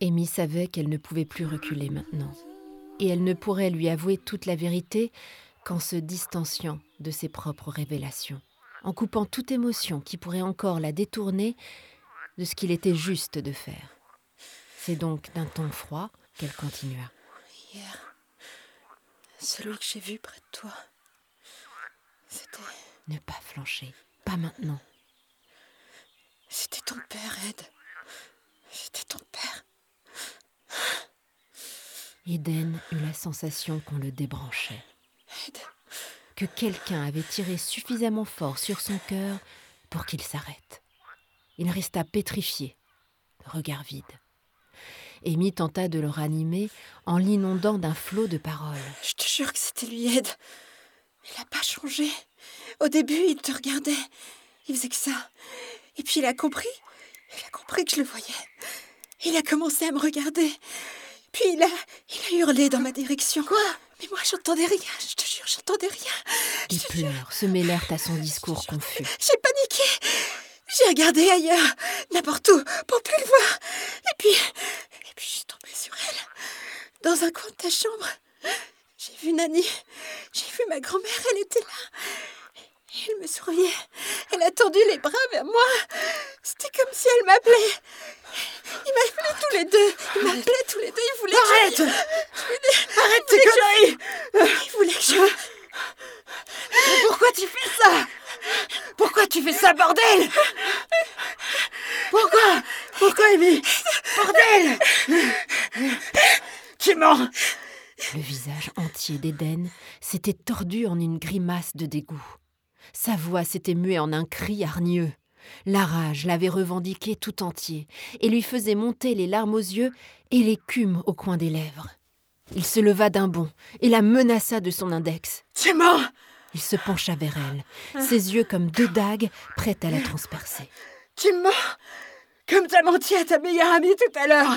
Amy savait qu'elle ne pouvait plus reculer maintenant, et elle ne pourrait lui avouer toute la vérité qu'en se distanciant de ses propres révélations, en coupant toute émotion qui pourrait encore la détourner de ce qu'il était juste de faire. C'est donc d'un ton froid qu'elle continua. Celui que j'ai vu près de toi, c'était... Ne pas flancher, pas maintenant. C'était ton père, Ed. C'était ton père. Eden eut la sensation qu'on le débranchait. Que quelqu'un avait tiré suffisamment fort sur son cœur pour qu'il s'arrête. Il resta pétrifié, regard vide. Amy tenta de le ranimer en l'inondant d'un flot de paroles. Je te jure que c'était lui, Ed. Il n'a pas changé. Au début, il te regardait. Il faisait que ça. Et puis il a compris. Il a compris que je le voyais. Il a commencé à me regarder. Puis il a, il a hurlé dans ma direction. Quoi? Mais moi, j'entendais rien. Je te jure, j'entendais rien. Les pleurs se mêlèrent à son discours confus. J'ai paniqué. J'ai regardé ailleurs, n'importe où, pour plus le voir. Et puis, puis je suis tombée sur elle, dans un coin de ta chambre. J'ai vu Nani, j'ai vu ma grand-mère, elle était là. Elle me souriait. Elle a tendu les bras vers moi. C'était comme si elle m'appelait. Ils m'appelaient tous les deux. Ils m'appelaient tous les deux. Ils voulaient Arrête que je... Arrête tes conneries Ils voulaient que je... Mais pourquoi tu fais ça? Pourquoi tu fais ça, bordel? Pourquoi? Pourquoi, Amy Bordel Tu mens Le visage entier d'Eden s'était tordu en une grimace de dégoût. Sa voix s'était muée en un cri hargneux. La rage l'avait revendiqué tout entier et lui faisait monter les larmes aux yeux et l'écume au coin des lèvres. Il se leva d'un bond et la menaça de son index. Tu mens Il se pencha vers elle, ses yeux comme deux dagues prêtes à la transpercer. Tu mens Comme t'as menti à ta meilleure amie tout à l'heure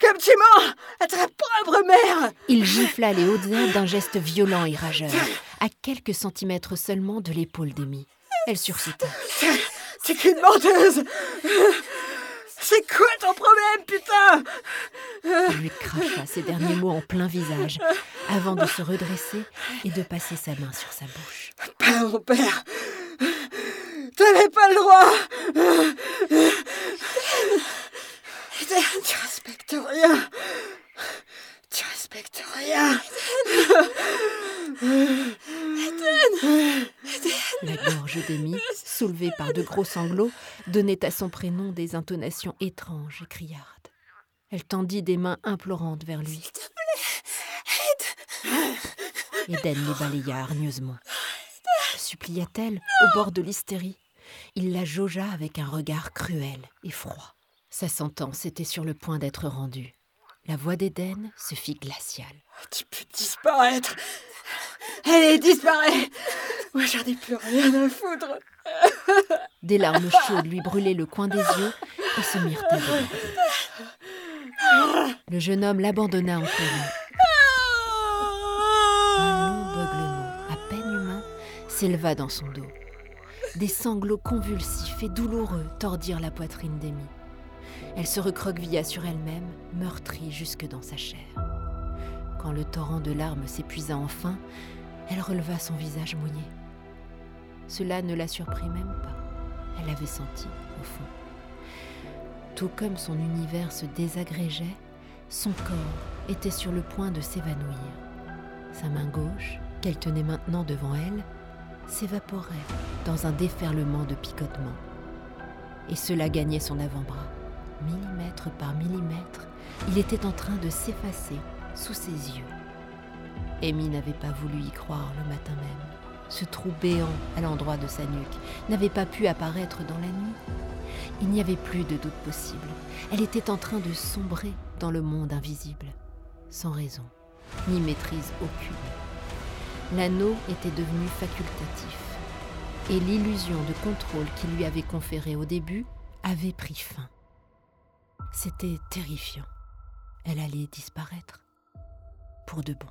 Comme tu mens à ta pauvre mère Il gifla les hautes herbes d'un geste violent et rageur, à quelques centimètres seulement de l'épaule d'Amy. Elle sursauta. C'est qu'une menteuse C'est quoi ton problème, putain? Il lui cracha ces derniers mots en plein visage, avant de se redresser et de passer sa main sur sa bouche. Pas mon père T'avais pas le droit Tu respectes rien Tu respectes rien La gorge d'Amy, soulevée par de gros sanglots, donnait à son prénom des intonations étranges et criardes. Elle tendit des mains implorantes vers lui. Eden les balaya hargneusement. Supplia-t-elle au bord de l'hystérie Il la jaugea avec un regard cruel et froid. Sa sentence était sur le point d'être rendue. La voix d'Eden se fit glaciale. Tu peux disparaître Allez, disparais Moi, j'en ai plus rien à foutre Des larmes chaudes lui brûlaient le coin des yeux et se mirent à déborder. Le jeune homme l'abandonna en courant. Un long beuglement, à peine humain, s'éleva dans son dos. Des sanglots convulsifs et douloureux tordirent la poitrine d'Amy. Elle se recroquevilla sur elle-même, meurtrie jusque dans sa chair. Quand le torrent de larmes s'épuisa enfin, elle releva son visage mouillé. Cela ne la surprit même pas. Elle l'avait senti, au fond. Tout comme son univers se désagrégeait, son corps était sur le point de s'évanouir. Sa main gauche, qu'elle tenait maintenant devant elle, s'évaporait dans un déferlement de picotements. Et cela gagnait son avant-bras. Millimètre par millimètre, il était en train de s'effacer sous ses yeux. Amy n'avait pas voulu y croire le matin même. Ce trou béant à l'endroit de sa nuque n'avait pas pu apparaître dans la nuit. Il n'y avait plus de doute possible. Elle était en train de sombrer dans le monde invisible, sans raison, ni maîtrise aucune. L'anneau était devenu facultatif, et l'illusion de contrôle qu'il lui avait conférée au début avait pris fin. C'était terrifiant. Elle allait disparaître. Pour de bon.